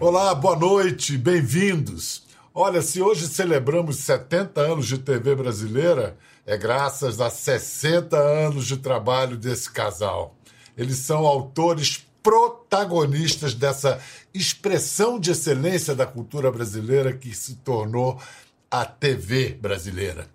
Olá, boa noite, bem-vindos. Olha, se hoje celebramos 70 anos de TV brasileira, é graças a 60 anos de trabalho desse casal. Eles são autores protagonistas dessa expressão de excelência da cultura brasileira que se tornou a TV brasileira.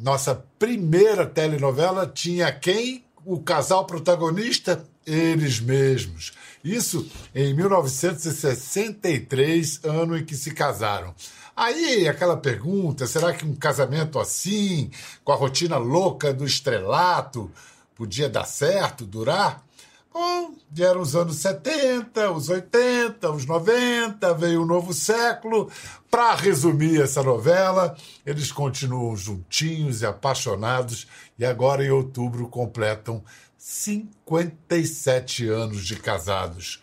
Nossa primeira telenovela tinha quem? O casal protagonista? Eles mesmos. Isso em 1963, ano em que se casaram. Aí, aquela pergunta: será que um casamento assim, com a rotina louca do estrelato, podia dar certo, durar? Bom, vieram os anos 70, os 80, os 90, veio o novo século. Para resumir essa novela, eles continuam juntinhos e apaixonados e agora em outubro completam 57 anos de casados.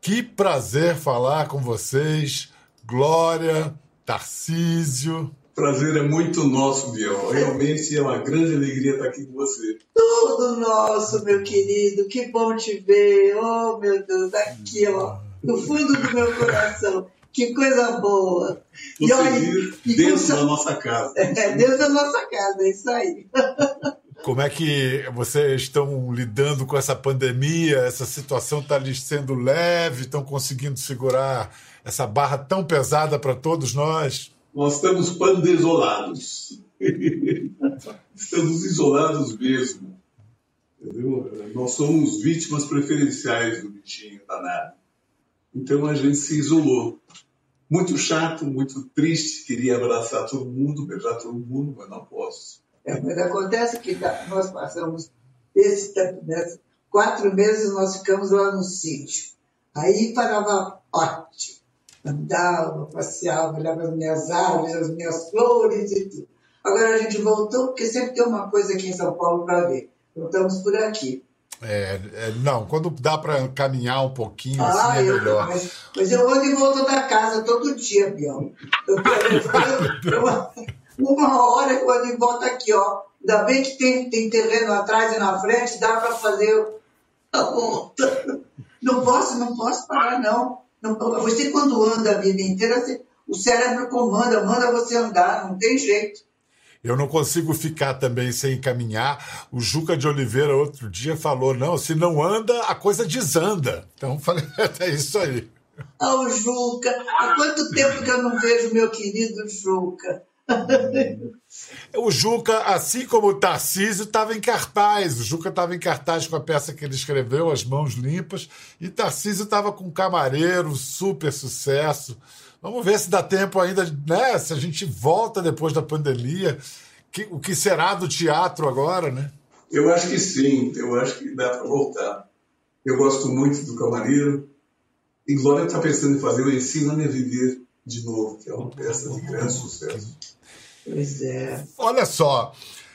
Que prazer falar com vocês, Glória, Tarcísio. Prazer é muito nosso, Biel. Realmente é uma grande alegria estar aqui com você. Tudo nosso, meu querido. Que bom te ver. Oh, meu Deus, aqui, ó, no fundo do meu coração. Que coisa boa. Você e olha, Deus com... da nossa casa. É, Deus da nossa casa, é isso aí. Como é que vocês estão lidando com essa pandemia? Essa situação está lhes sendo leve? Estão conseguindo segurar essa barra tão pesada para todos nós? Nós estamos pandesolados. estamos isolados mesmo. Entendeu? Nós somos vítimas preferenciais do bichinho danado. Então a gente se isolou. Muito chato, muito triste. Queria abraçar todo mundo, beijar todo mundo, mas não posso. É, mas acontece que tá, nós passamos esse tempo, quatro meses nós ficamos lá no sítio. Aí parava ótimo. Andava, passeava, olhava as minhas árvores, as minhas flores e tudo. Agora a gente voltou, porque sempre tem uma coisa aqui em São Paulo para ver. Voltamos por aqui. É, é, não, quando dá para caminhar um pouquinho, ah, assim é melhor. Mas, mas, eu ando e volto da casa todo dia, Bião. Eu, eu, eu, uma hora que quando volta aqui, ó. Ainda bem que tem, tem terreno atrás e na frente, dá para fazer a volta. Não posso, não posso parar, não. Não. Você, quando anda a vida inteira, você, o cérebro comanda, manda você andar, não tem jeito. Eu não consigo ficar também sem caminhar. O Juca de Oliveira, outro dia, falou: não, se não anda, a coisa desanda. Então, falei: é isso aí. Ah, o Juca, há quanto tempo que eu não vejo meu querido Juca? O Juca, assim como o Tarcísio, estava em cartaz. O Juca estava em cartaz com a peça que ele escreveu, As Mãos Limpas, e Tarcísio estava com Camareiro, super sucesso. Vamos ver se dá tempo ainda, né? Se a gente volta depois da pandemia. Que, o que será do teatro agora, né? Eu acho que sim, eu acho que dá para voltar. Eu gosto muito do Camareiro. E Glória está pensando em fazer o Ensina-me a Viver de novo, que é uma peça de grande sucesso. Pois é. Olha só,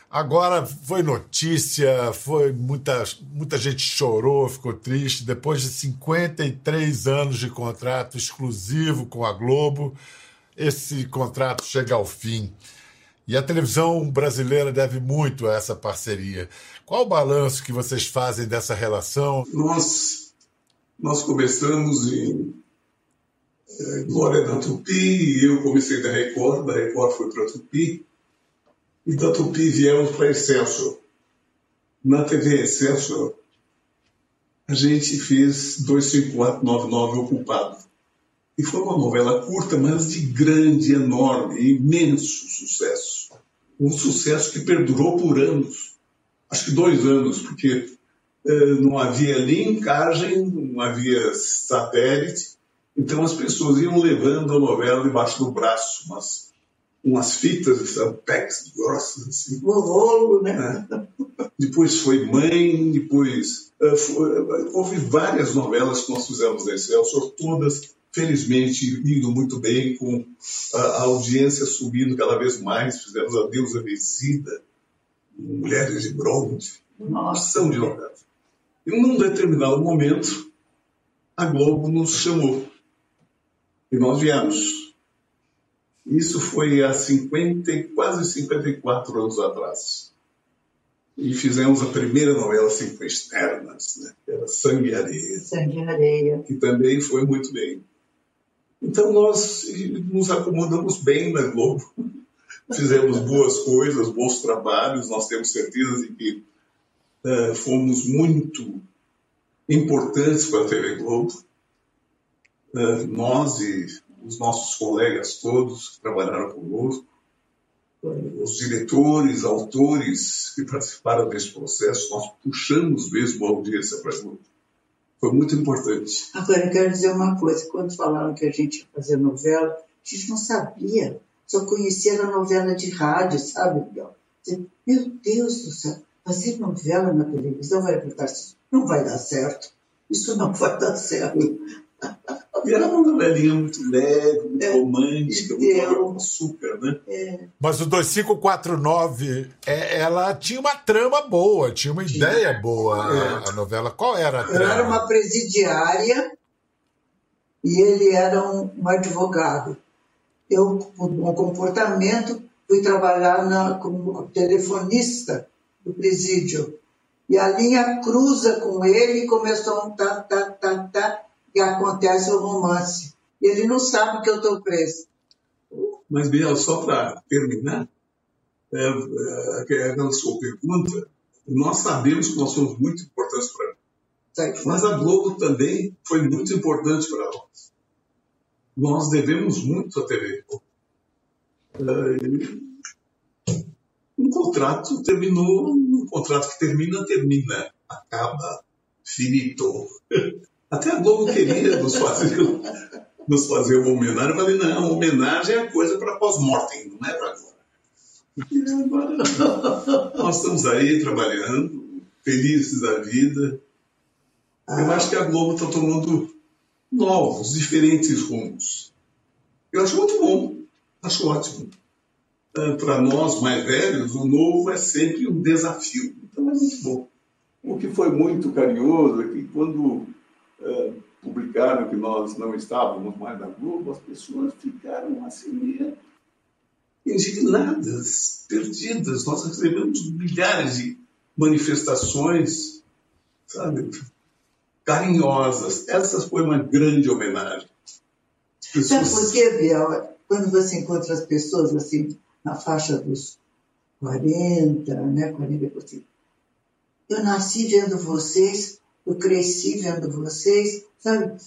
agora foi notícia, foi muita, muita gente chorou, ficou triste. Depois de 53 anos de contrato exclusivo com a Globo, esse contrato chega ao fim. E a televisão brasileira deve muito a essa parceria. Qual o balanço que vocês fazem dessa relação? Nós, nós começamos em Glória da Tupi, e eu comecei da Record, da Record foi para a Tupi, e da Tupi viemos para Excelsior. Na TV Excelsior, a gente fez 25499 Ocupado. E foi uma novela curta, mas de grande, enorme, imenso sucesso. Um sucesso que perdurou por anos. Acho que dois anos, porque eh, não havia linkagem, não havia satélite, então as pessoas iam levando a novela debaixo do braço, umas, umas fitas de Sampex grossas, assim. Rolo, né? Depois foi Mãe, depois. Uh, foi, houve várias novelas que nós fizemos nesse Excelsior, todas, felizmente, indo muito bem, com a, a audiência subindo cada vez mais. Fizemos A Deusa Vencida, Mulheres de Bronze, uma ação de novelas. E num determinado momento, a Globo nos chamou e nós viemos. Isso foi há 50, quase 54 anos atrás. e fizemos a primeira novela assim, com externas, né? que era Sangue e Areia. Sangue e Areia. Que também foi muito bem. Então nós nos acomodamos bem na Globo, fizemos boas coisas, bons trabalhos, nós temos certeza de que uh, fomos muito importantes para a TV Globo. Uh, nós e os nossos colegas todos que trabalharam conosco, os diretores, autores que participaram desse processo, nós puxamos mesmo a audiência para Globo. Foi muito importante. Agora, eu quero dizer uma coisa. Quando falaram que a gente ia fazer novela, a gente não sabia. Só conhecia a novela de rádio, sabe? Meu Deus do céu, fazer novela na televisão vai dar Não vai dar certo. Isso não vai dar certo. E era uma novelinha muito leve, muito é, romântica, muito açúcar, né? É. Mas o 2549, é, ela tinha uma trama boa, tinha uma tinha. ideia boa a, a, novela. Qual era a trama? Ela era uma presidiária e ele era um, um advogado. Eu, por um comportamento, fui trabalhar na, como telefonista do presídio. E a linha cruza com ele e começou um tá, tá, tá, tá que acontece o romance. Ele não sabe que eu estou preso. Mas, Biel, só para terminar, é, é, aquela sua pergunta, nós sabemos que nós somos muito importantes para ela. Mas a Globo também foi muito importante para nós. Nós devemos muito à TV. É, um contrato terminou, um contrato que termina, termina, acaba, finito. Até a Globo queria nos fazer, nos fazer uma homenagem. Eu falei, não, homenagem é coisa para pós-mortem, não é para agora. E agora nós estamos aí trabalhando, felizes da vida. Eu acho que a Globo está tomando novos, diferentes rumos. Eu acho muito bom, acho ótimo. Para nós mais velhos, o novo é sempre um desafio. Então é muito bom. O que foi muito carinhoso é que quando que nós não estávamos mais na Globo, as pessoas ficaram assim meio indignadas, perdidas. Nós recebemos milhares de manifestações, sabe, carinhosas. Essa foi uma grande homenagem. Pessoas... Sabe por quê, Biel? Quando você encontra as pessoas assim, na faixa dos 40, né, 40 por Eu nasci vendo vocês eu cresci vendo vocês, sabe?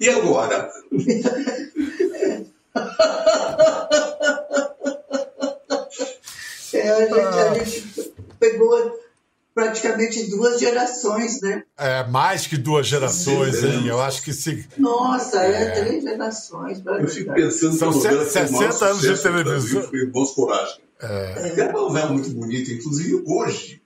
E agora? é, a, gente, a gente pegou praticamente duas gerações, né? É, mais que duas gerações, Sim, hein? Eu acho que se. Nossa, é, é três gerações. Eu fico pensando São que 60 anos de televisão. Foi Irmãos Coragem. É. é uma novela muito bonita, inclusive hoje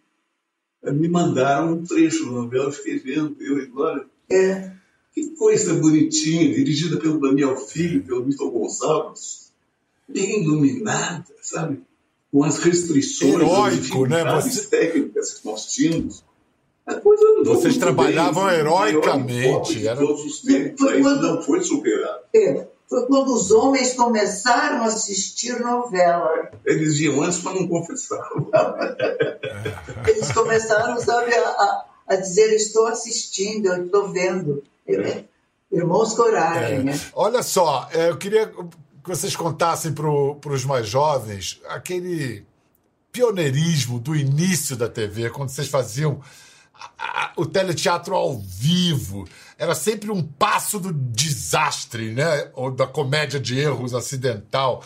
me mandaram um trecho da novela, eu fiquei vendo, eu e Glória. É. Que coisa bonitinha, dirigida pelo Daniel Filho, pelo Milton Gonçalves, bem iluminada, sabe? Com as restrições, Heróico, né? Você... técnicas que nós tínhamos. Vocês trabalhavam heroicamente. Era... Todos os tempos, não foi superado. É foi quando os homens começaram a assistir novela. Eles iam antes, mas não confessavam. Eles começaram, sabe, a, a dizer: estou assistindo, eu estou vendo. É. Irmãos Coragem. É. Né? Olha só, é, eu queria que vocês contassem para os mais jovens aquele pioneirismo do início da TV, quando vocês faziam o teleteatro ao vivo era sempre um passo do desastre, né? Ou da comédia de erros acidental.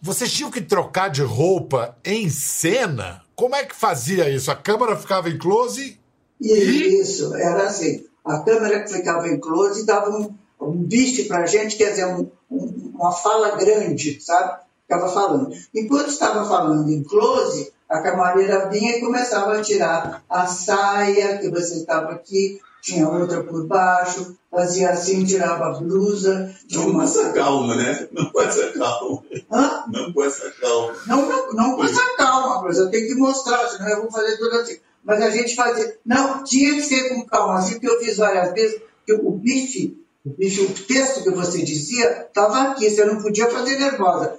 Vocês tinham que trocar de roupa em cena? Como é que fazia isso? A câmera ficava em close? E... Isso, era assim. A câmera que ficava em close dava um, um bife pra gente, quer dizer, um, um, uma fala grande, sabe? Ficava falando. Enquanto estava falando em close, a camareira vinha e começava a tirar a saia que você estava aqui, tinha outra por baixo, fazia assim, tirava a blusa. Não com essa calma, né? Não com essa calma. Hã? Não com essa calma. Não, não, não com essa calma, mas eu tenho que mostrar, senão eu vou fazer tudo assim. Mas a gente fazia. Não, tinha que ser com calma, assim, que eu fiz várias vezes, que o bife, o bife, o texto que você dizia, estava aqui, você não podia fazer nervosa.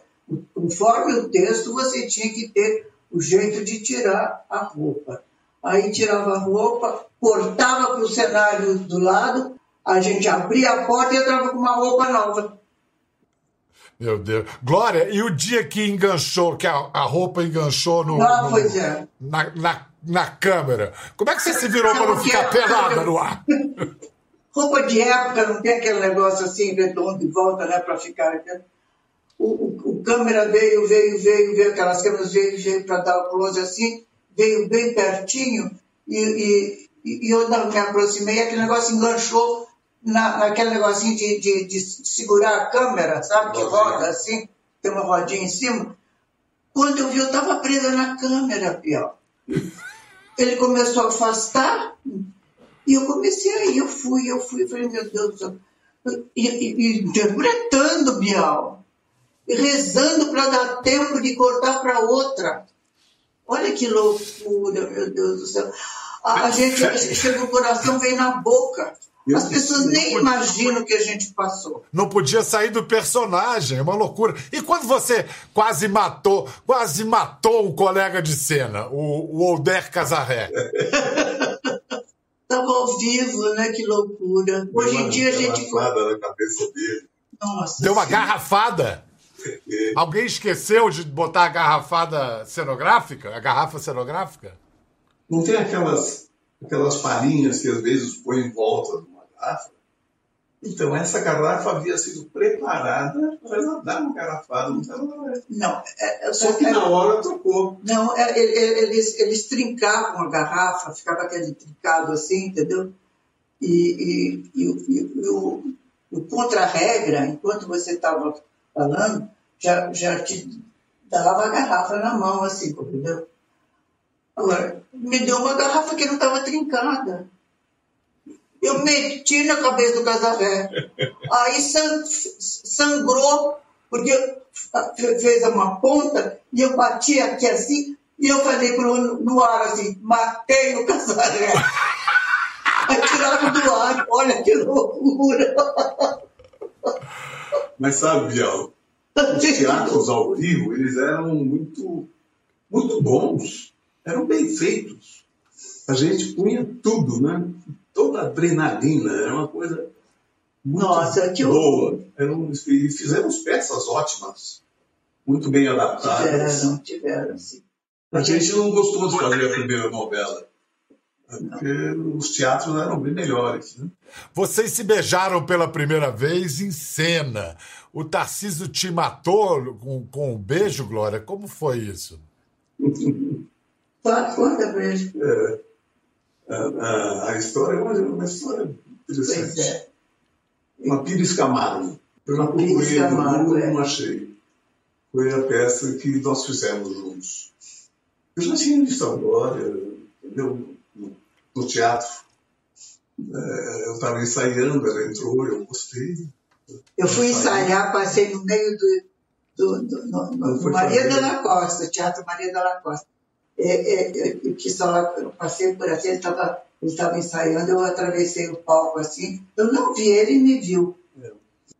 Conforme o texto, você tinha que ter o jeito de tirar a roupa. Aí tirava a roupa, cortava para o cenário do lado, a gente abria a porta e entrava com uma roupa nova. Meu Deus. Glória, e o dia que enganchou, que a, a roupa enganchou no, Ah, no- pois é. na, na, na câmera, como é que você se virou para não ficar pelada no ar? Roupa de época, não tem aquele negócio assim, redondo de volta, né, para ficar. O, o, o câmera veio, veio, veio, veio, aquelas câmeras veio, veio para dar o close assim, veio bem pertinho, e, e, e eu não me aproximei, aquele negócio enganchou na, naquele negocinho de, de, de segurar a câmera, sabe, que roda assim, tem uma rodinha em cima. Quando eu vi, eu estava presa na câmera, Pior. Ele começou a afastar, e eu comecei aí, eu fui, eu fui, eu falei, meu Deus do céu. E- e interpretando, Bial. Rezando para dar tempo de cortar para outra. Olha que loucura, meu Deus do céu. A, a gente chega, o coração vem na boca. As pessoas nem imaginam o que a gente passou. Não podia sair do personagem, é uma loucura. E quando você quase matou, quase matou um colega de cena, o, o Older Casarré? Estava ao vivo, né? Que loucura. Hoje em dia a gente. Nada na cabeça dele. Nossa. Deu uma garrafada? Alguém esqueceu de botar a garrafada cenográfica? A garrafa cenográfica? Não tem aquelas, aquelas farinhas que às vezes põe em volta de uma garrafa? Então, essa garrafa havia sido preparada para ela dar uma garrafada no celular. Não, é, é, Só que é- na hora trocou. Não, é, é, é, eles, eles trincavam a garrafa, ficava aquele trincado assim, entendeu? E, e, e, o- e, e o, o contra-regra, enquanto você estava falando, já, já te dava a garrafa na mão, assim, entendeu? Agora, me deu uma garrafa que não estava trincada. Eu meti na cabeça do casaré. Aí san- sangrou, porque fe- fez uma ponta e eu bati aqui assim, e eu falei pro, no ar assim, matei o casaré. Aí tiraram do ar, olha que loucura. Mas sabe, Bial, os teatros ao vivo, eles eram muito, muito bons. Eram bem feitos. A gente punha tudo, né? Toda a adrenalina. Era uma coisa muito Nossa, que boa. Eram, e fizemos peças ótimas. Muito bem adaptadas. Tiveram, tiveram, sim. A gente não gostou de fazer a primeira novela. Porque os teatros eram bem melhores. Né? Vocês se beijaram pela primeira vez em cena. O Tarcísio te matou com, com um beijo, Glória? Como foi isso? Conta pra ele. A, a- a história é uma, uma história Pois interessante. é. Uma Pires Camargo. Eu não Pires procurei Camargo, é. não achei. Foi a peça que nós fizemos juntos. Eu já tinha visto a Glória, entendeu? No, no teatro. É, eu estava ensaiando, ela entrou, eu gostei. Eu fui ensaiar, passei no meio do, do, do, no- no- Maria fazer. Della Costa, Teatro Maria Della Costa. É, é, é, eu, eu passei por assim, ele estava ele estava ensaiando, eu atravessei o palco assim, eu não vi ele e me viu.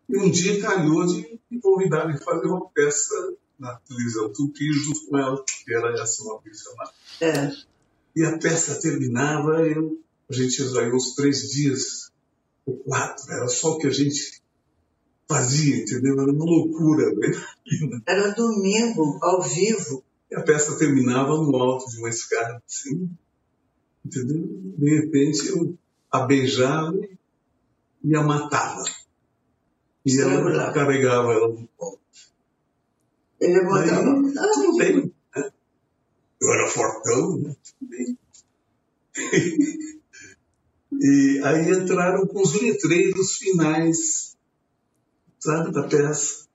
E um dia calhou de me convidar a fazer uma peça na televisão Tupi junto com ela, que era essa uma Camargo. É, E a peça terminava, eu, a gente ensaiou uns três dias, ou quatro, era só o que a gente fazia, entendeu? Era uma loucura. Né? era domingo, ao vivo. E a peça terminava no alto de uma escada, assim, entendeu? De repente eu a beijava e a matava. E ela carregava ela no colo. Ele tudo bem. Né? Eu era fortão, né? E aí entraram com os letreiros finais, sabe, da peça.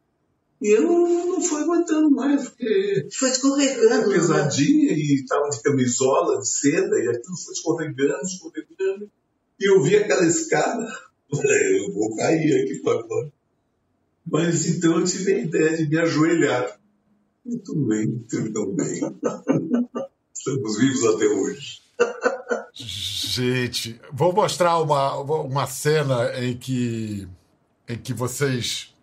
E eu não, não fui aguentando mais, porque foi era escorregando. né? pesadinha e estava de camisola, de seda, e aquilo foi escorregando, escorregando. E eu vi aquela escada, falei, eu vou cair aqui para fora. Mas então eu tive a ideia de me ajoelhar. Tudo bem, tudo tão bem. Estamos vivos até hoje. Gente, vou mostrar uma, uma cena em que, em que vocês.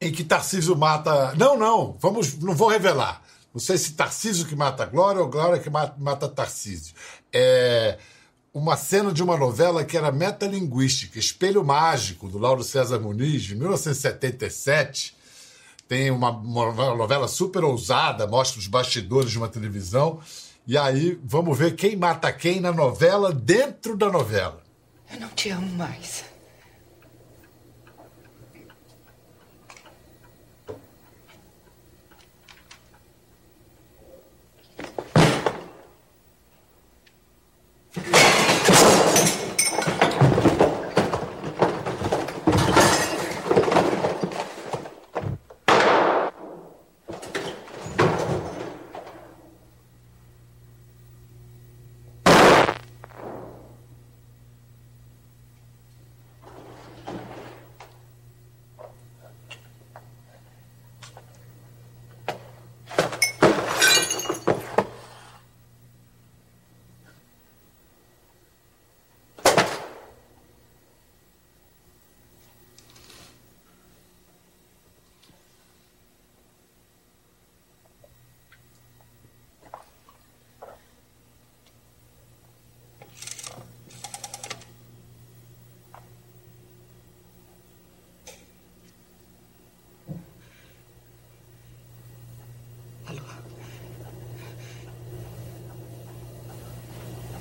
Em que Tarcísio mata. Não, não, vamos, não vou revelar. Não sei se Tarcísio que mata Glória ou Glória que mata, mata Tarcísio. É uma cena de uma novela que era metalinguística, Espelho Mágico, do Lauro César Muniz, de 1977. Tem uma, uma novela super ousada, mostra os bastidores de uma televisão. E aí, vamos ver quem mata quem na novela, dentro da novela. Eu não te amo mais.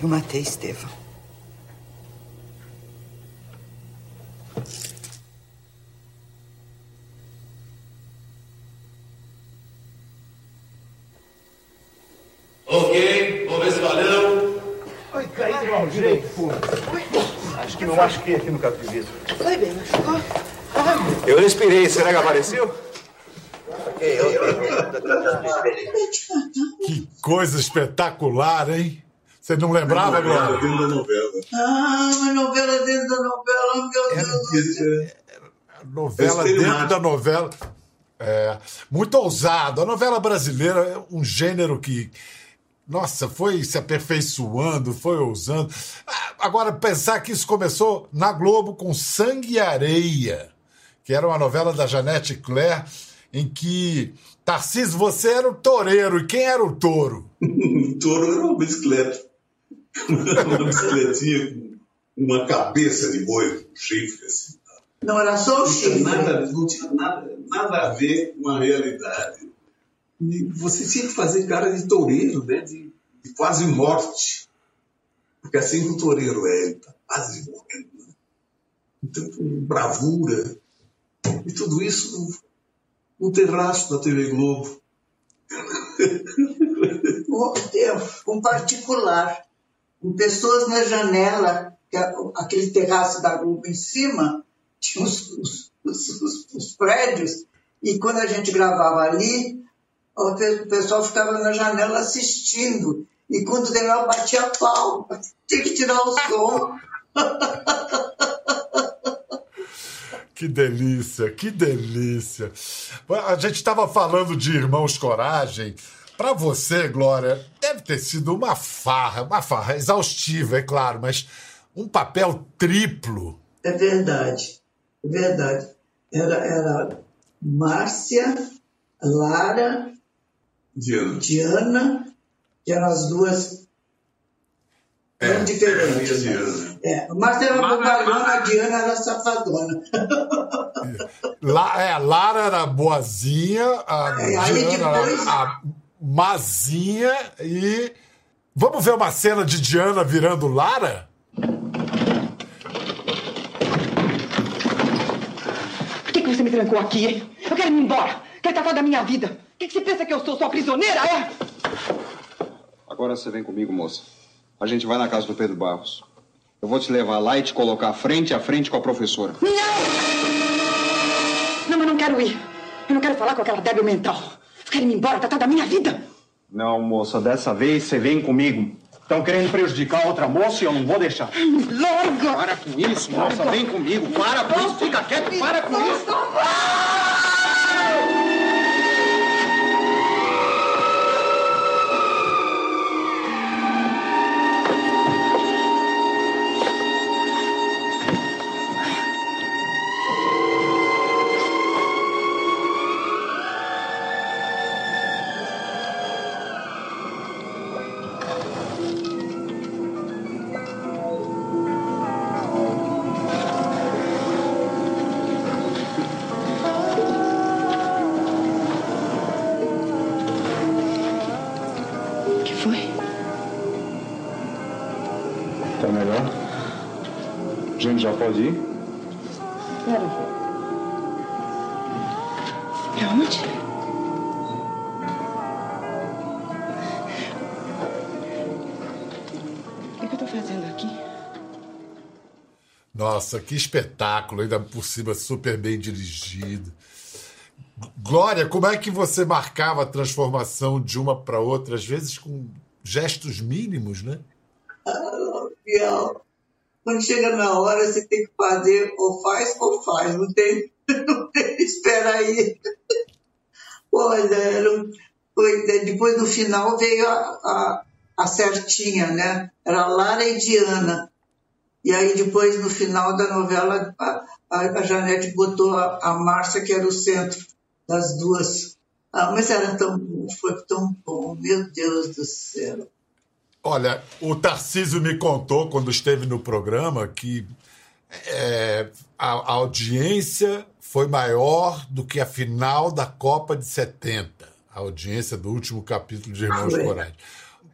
Eu matei Estevão. Ok, vamos ver se valeu. Oi, caí de mau jeito, pô. Acho que me machuquei aqui no vidro. Foi bem, machucou? Eu respirei, será que apareceu? Que coisa espetacular, hein? Você não lembrava, Glória? Dentro da novela. Ah, uma novela dentro da novela, meu Deus do céu. Novela dentro da novela. É, muito ousado. A novela brasileira é um gênero que, nossa, foi se aperfeiçoando, foi ousando. Ah, Agora, pensar que isso começou na Globo com Sangue e Areia, que era uma novela da Janete Claire, em que Tarcísio, você era o toureiro. E quem era o touro? O touro era uma bicicleta. Uma bicicletinha com uma cabeça de boi, com chifre assim. Não era só o tinha chifre. nada, não tinha nada, nada a ver com a realidade. E você tinha que fazer cara de toureiro, né? De, de quase morte. Porque assim que o toureiro é, ele está quase morrendo. Né? Então, com bravura. E tudo isso no, no terraço da TV Globo. Um- Um particular. Com pessoas na janela, a- aquele terraço da Globo em cima, tinha os, os- os- os- os prédios, e quando a gente gravava ali, o pe- o pessoal ficava na janela assistindo. E quando terminava, batia pau. Tinha que tirar o som. Que delícia, que delícia. A gente estava falando de Irmãos Coragem. Para você, Glória, deve ter sido uma farra, uma farra exaustiva, é claro, mas um papel triplo. É verdade, é verdade. Era, era Márcia, Lara, Diana. Diana, que eram as duas É, diferentes. é, né? É, a Márcia era bobalhona, a Diana era safadona. La, é, a Lara era boazinha, a É, aí Diana depois- era a mazinha e. Vamos ver uma cena de Diana virando Lara? Por que, que você me trancou aqui, hein? Eu quero ir embora. Quero tratar da minha vida. O que, que você pensa que eu sou? Sua prisioneira, é? Agora você vem comigo, moça. A gente vai na casa do Pedro Barros. Eu vou te levar lá e te colocar frente a frente com a professora. Não! Não, eu não quero ir. Eu não quero falar com aquela débil mental. Quero ir embora, tratar da minha vida. Não, moça, dessa vez você vem comigo. Estão querendo prejudicar outra moça e eu não vou deixar. Larga! Para com isso, moça. Vem comigo. Para com isso. Fica quieto. Para com isso. Tá já pode ir? Quero. Pra onde? O que, que eu tô fazendo aqui? Nossa, que espetáculo, ainda por cima super bem dirigido. Glória, como é que você marcava a transformação de uma para outra, às vezes com gestos mínimos, né? Ah, quando chega na hora, você tem que fazer ou faz ou faz, não tem, não tem espera aí. Olha, era, foi, né, depois no final veio a, a, a certinha, né? Era Lara e Diana. E aí depois no final da novela a, a Janete botou a, a Márcia, que era o centro das duas. Ah, mas era tão, foi tão bom, meu Deus do céu. Olha, o Tarcísio me contou quando esteve no programa que é, a, a, audiência foi maior do que a final da Copa de 70, a audiência do último capítulo de Irmãos ah, Coragem.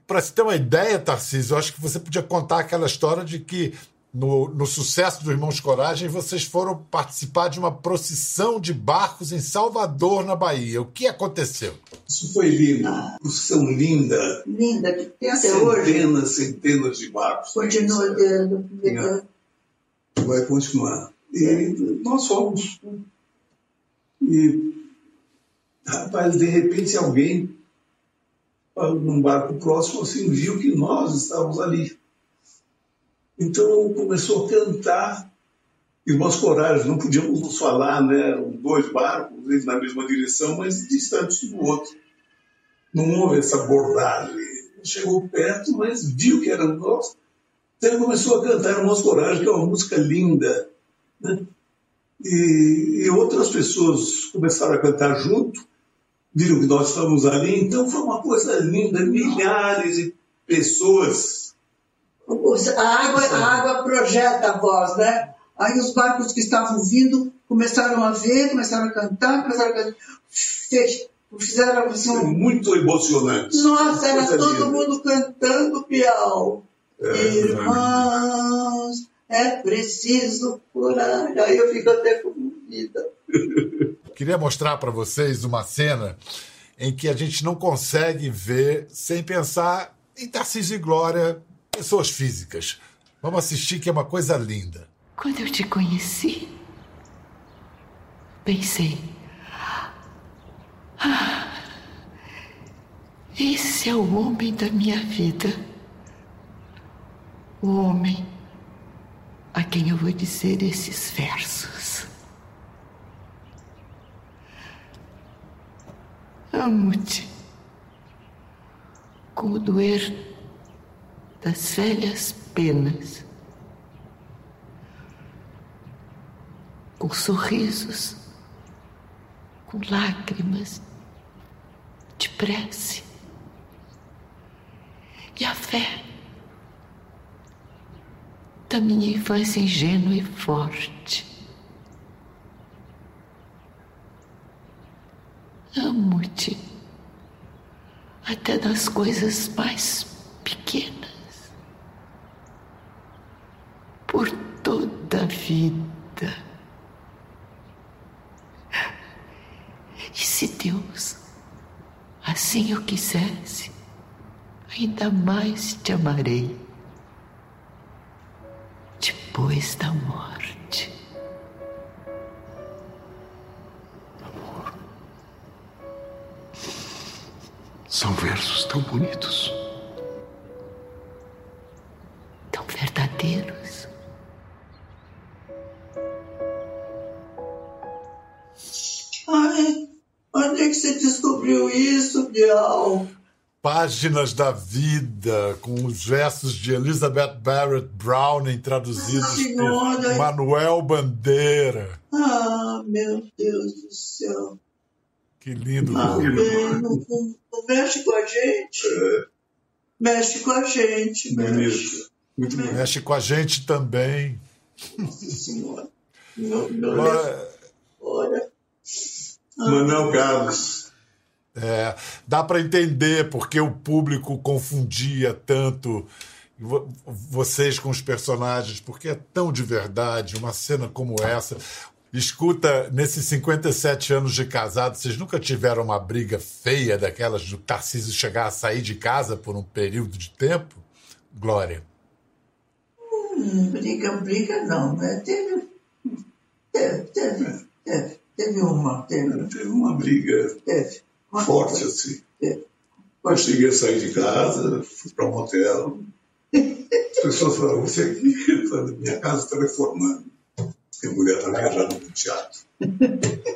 Para se ter uma ideia, Tarcísio, eu acho que você podia contar aquela história de que no, no, sucesso do Irmãos Coragem, vocês foram participar de uma procissão de barcos em Salvador, na Bahia. O que aconteceu? Isso foi lindo. Procissão linda. Linda, que tem até centenas, hoje. Centenas, centenas de barcos. Continua tendo. Vai continuar. E nós fomos. E, rapaz, de repente alguém, num barco próximo, assim, viu que nós estávamos ali. Então começou a cantar Irmãos Coragem, não podíamos nos falar, né? Dois barcos, na mesma direção, mas distantes do outro. Não houve essa abordagem. Chegou perto, mas viu que era nós. Então começou a cantar Irmãos Coragem, que é uma música linda. Né? E, e outras pessoas começaram a cantar junto, viram que nós estávamos ali, então foi uma coisa linda, milhares de pessoas a água, a água projeta a voz, né? Aí os barcos que estavam vindo começaram a ver, começaram a cantar, começaram a cantar. Fizeram assim, Foi muito emocionante. Nossa, era Coisa todo linda. mundo cantando Piau. É, Irmãos, é preciso curar. Aí eu fico até comovida. Queria mostrar para vocês uma cena em que a gente não consegue ver sem pensar em Tarcísio e Glória pessoas físicas. Vamos assistir que é uma coisa linda. Quando eu te conheci, pensei. Ah, esse é o homem da minha vida. O homem a quem eu vou dizer esses versos. Amo-te com o doer das velhas penas, com sorrisos, com lágrimas de prece e a fé da minha infância ingênua e forte. Amo-te até nas coisas mais pequenas por toda a vida. E se Deus assim o quisesse, ainda mais te amarei Páginas da Vida, com os versos de Elizabeth Barrett Browning traduzidos Senhora. por Manuel Bandeira. Ah, meu Deus do céu. Que lindo. Ah, não, não, não mexe com a gente. Mexe com a gente, mexe. Muito bom. Mexe com a gente também. Nossa Senhora. Meu, meu Olha, Olha. Manuel Carlos. É, dá para entender porque o público confundia tanto vo- vocês com os personagens, porque é tão de verdade, uma cena como essa. Escuta, nesses 57 anos de casado, vocês nunca tiveram uma briga feia daquelas do Tarcísio chegar a sair de casa por um período de tempo? Glória. Hum, briga, briga não, né? Teve, teve, teve, teve, teve uma, teve, Teve uma briga teve. Forte assim. Teve. Eu cheguei a sair de casa, fui para um hotel. As pessoas falaram, você aqui, tá na minha casa está reformando. E a mulher está viajando no teatro.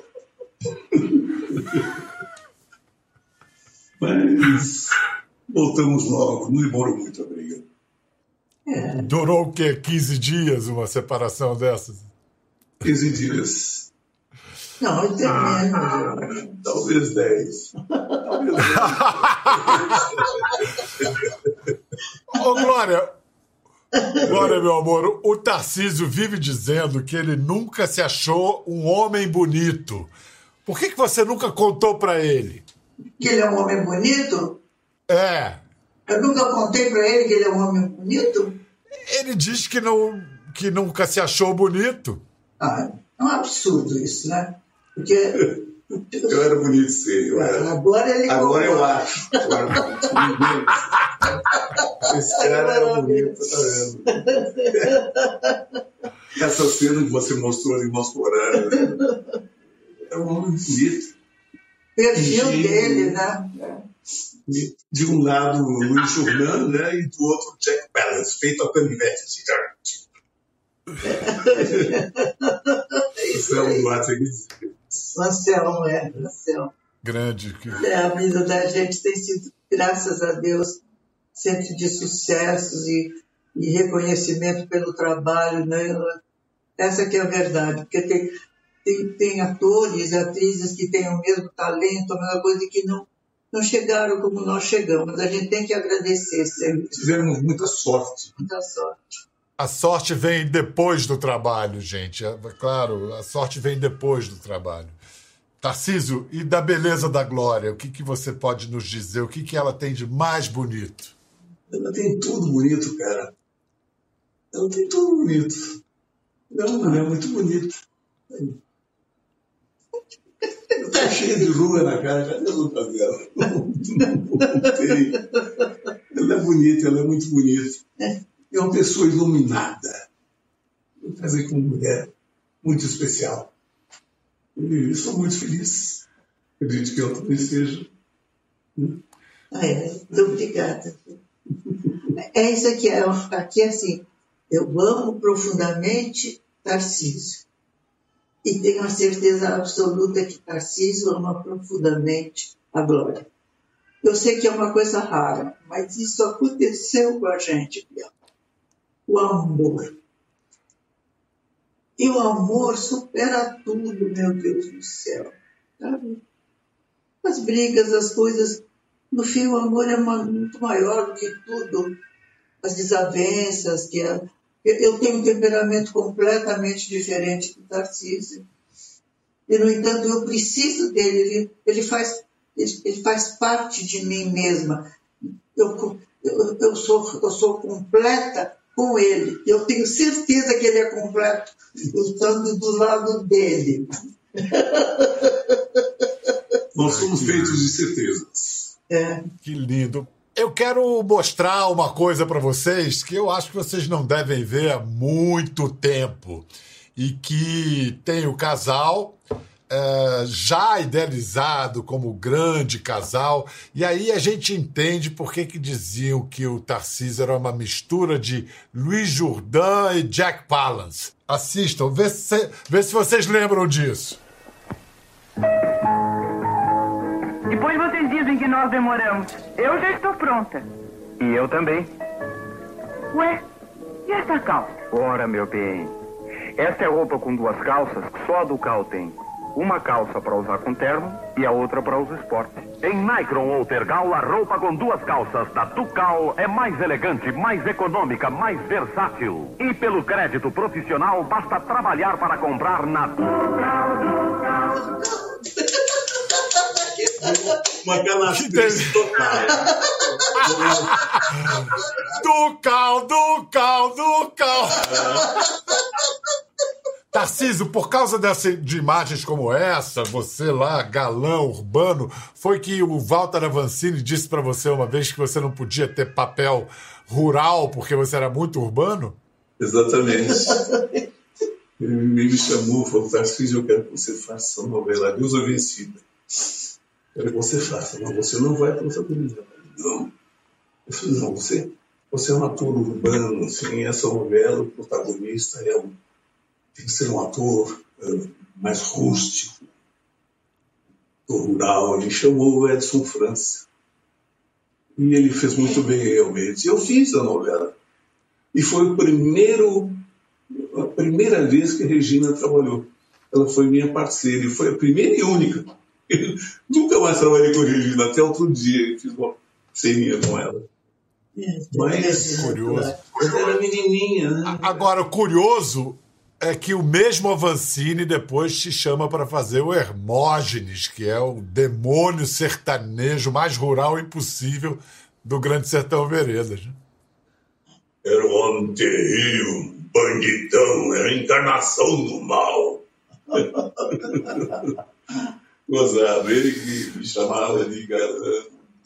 Mas voltamos logo, não demorou muito a briga. Durou o quê? 15 dias uma separação dessas? 15 dias, Não, teve menos, eu acho. talvez 10. Talvez 10. Ô, Glória! Glória, meu amor, o Tarcísio vive dizendo que ele nunca se achou um homem bonito. Por que, que você nunca contou pra ele? Que ele é um homem bonito? É, Eu nunca contei pra ele que ele é um homem bonito? ele diz que, não, que nunca se achou bonito. Ah, é um absurdo isso, né? Porque Eu era bonito, sim. Eu era. agora ele Agora eu acho. Agora, Esse cara era bonito, tá vendo? Essa cena que você mostrou ali em Moscorã é um homem bonito. perfil Sim. dele, né? De um lado, o Luiz Fernando, né? E do outro, Jack Palance, feito a canivete. assim, Isso é um Duarte aqui. Anselmo, é, Anselmo. Grande. que- É, a vida da gente tem sido, graças a Deus, sempre de sucessos e, e reconhecimento pelo trabalho, né? Essa que é a verdade, porque tem, tem, tem atores atrizes que têm o mesmo talento, a mesma coisa e que não, não chegaram como nós chegamos. A gente tem que agradecer sempre. Tivemos muita sorte. Muita sorte. A sorte vem depois do trabalho, gente. É, claro, a sorte vem depois do trabalho. Tarcísio, e da beleza da Glória, o que, que você pode nos dizer? O que, que ela tem de mais bonito? Ela tem tudo bonito, cara. Ela tem tudo bonito. Ela é uma mulher muito bonita. Eu tô cheio de ruga na cara, cadê a dela? Ela é bonita, ela é muito bonita. É uma pessoa iluminada. Eu casei com uma mulher muito especial. E sou muito feliz. Acredito que ela também seja. Ah, é, muito obrigada. É isso aqui, é, aqui é assim, eu amo profundamente Tarcísio. E tenho a certeza absoluta que Tarcísio ama profundamente a Glória. Eu sei que é uma coisa rara, mas isso aconteceu com a gente, Biel. O amor. E o amor supera tudo, meu Deus do céu. Sabe? As brigas, as coisas. No fim, o amor é ma- muito maior do que tudo. As desavenças, que é... eu- eu tenho um temperamento completamente diferente do Tarcísio. E, no entanto, eu preciso dele. Ele, ele, faz, ele, ele faz parte de mim mesma. Eu, eu, eu, sou, eu sou completa com ele. Eu tenho certeza que ele é completo estando do lado dele. Nós somos feitos de certezas. É. Que lindo. Eu quero mostrar uma coisa para vocês que eu acho que vocês não devem ver há muito tempo e que tem o casal eh, já idealizado como grande casal e aí a gente entende por que que diziam que o Tarcísio era uma mistura de Luiz Jourdan e Jack Palance. Assistam, vê se, vê se vocês lembram disso. Depois vocês dizem que nós demoramos. Eu já estou pronta. E eu também. Ué, e essa calça? Ora, meu bem. Esta é roupa com duas calças que só a Ducal tem. Uma calça para usar com terno e a outra para os esportes. Em Micron ou Tergal, a roupa com duas calças da Tucal é mais elegante, mais econômica, mais versátil. E pelo crédito profissional, basta trabalhar para comprar na Tucal. Uma canastrice total. Ducal, Ducal, Ducal. Tarcísio, por causa dessa, de imagens como essa, você lá, galão, urbano, foi que o Walter Avancini disse para você uma vez que você não podia ter papel rural porque você era muito urbano? Exatamente. Ele me chamou e falou, Tarcísio, eu quero que você faça uma novela Deusa Vencida. Quero que você faça, mas você não vai protagonizar. Não. Eu falei, não, você, você é um ator urbano, assim, essa novela, o protagonista é um, tem que ser um ator uh, mais rústico, rural. Ele chamou o Edson França. E ele fez muito bem, realmente. Eu fiz a novela. E foi o primeiro, a primeira vez que Regina trabalhou. Ela foi minha parceira e foi a primeira e única. Nunca mais trabalhei com Regina, até outro dia. Fiz uma ceninha com ela. Mas, curioso. Ela era menininha, né? Agora, o curioso é que o mesmo Avancini depois te chama para fazer o Hermógenes, que é o demônio sertanejo mais rural impossível do Grande Sertão Veredas. né? Era um homem terrível, bandidão, era a encarnação do mal. Gozado, ele que me chamava de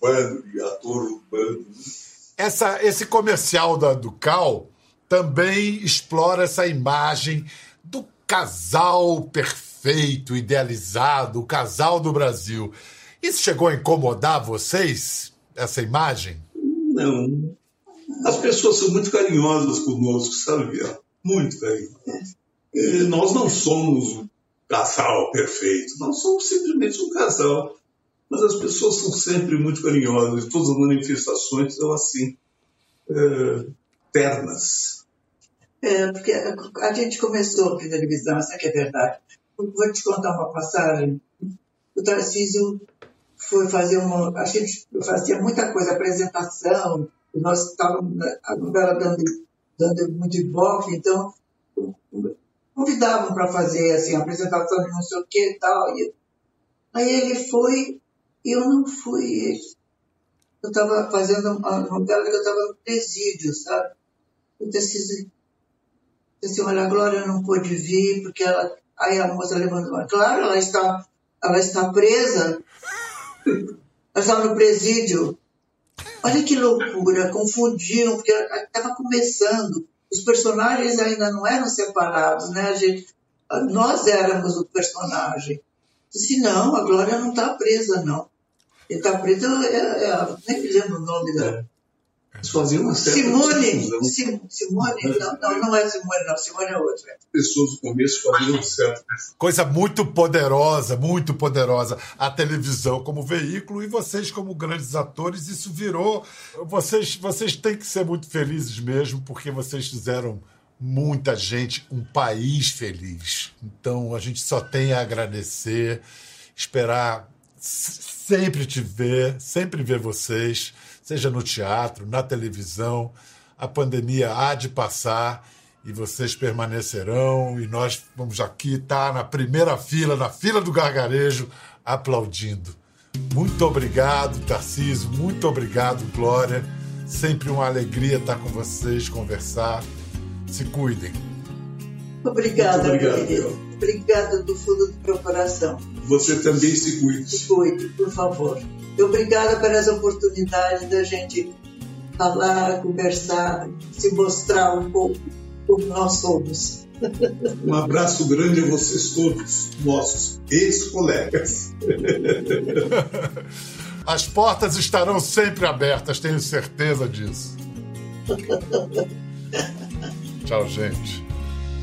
urbano, de ator urbano. Essa, esse comercial da Ducal também explora essa imagem do casal perfeito, idealizado, o casal do Brasil. Isso chegou a incomodar vocês, essa imagem? Não. As pessoas são muito carinhosas conosco, sabe? Muito carinhosas. Eh, Nós não somos casal perfeito, nós somos simplesmente um casal. Mas as pessoas são sempre muito carinhosas, todas as manifestações são assim, eh, ternas. É, porque a gente começou aqui na televisão, essa que é verdade. Vou te contar uma passagem. O Tarcísio foi fazer uma. A gente fazia muita coisa, apresentação, nós estávamos a novela dando, dando muito ibope, então convidavam para fazer assim, apresentação de não sei o que e tal. E, aí ele foi eu não fui. Eu estava fazendo uma novela que eu estava no presídio, sabe? Eu disse, disse, olha, a Glória não pôde vir, porque ela. Aí a moça levantou, claro, ela está, ela está presa. Ela está no presídio. Olha que loucura, confundiam, porque estava começando. Os personagens ainda não eram separados, né? A gente, nós éramos o personagem. Disse, não, a Glória não está presa, não. Ele está preso, é, é, nem me lembro o nome da. Eles faziam uma certa Simone. Sim, Simone, não, não, não é Simone, não, Simone é outra. As pessoas no começo faziam um certo Coisa muito poderosa, muito poderosa. A televisão como veículo e vocês como grandes atores, isso virou. Vocês, vocês têm que ser muito felizes mesmo, porque vocês fizeram muita gente, um país feliz. Então a gente só tem a agradecer, esperar sempre te ver, sempre ver vocês, seja no teatro, na televisão. A pandemia há de passar e vocês permanecerão e nós vamos aqui estar na primeira fila, na fila do gargarejo, aplaudindo. Muito obrigado, Tarcísio, muito obrigado, Glória. Sempre uma alegria estar com vocês, conversar. Se cuidem. Obrigada, Muito obrigado, meu querido. Obrigada do fundo do meu coração. Você também se cuide. Se cuide, por favor. Obrigada por essa oportunidade da gente falar, conversar, se mostrar um pouco como nós somos. Um abraço grande a vocês todos, nossos ex-colegas. As portas estarão sempre abertas, tenho certeza disso. Tchau, gente.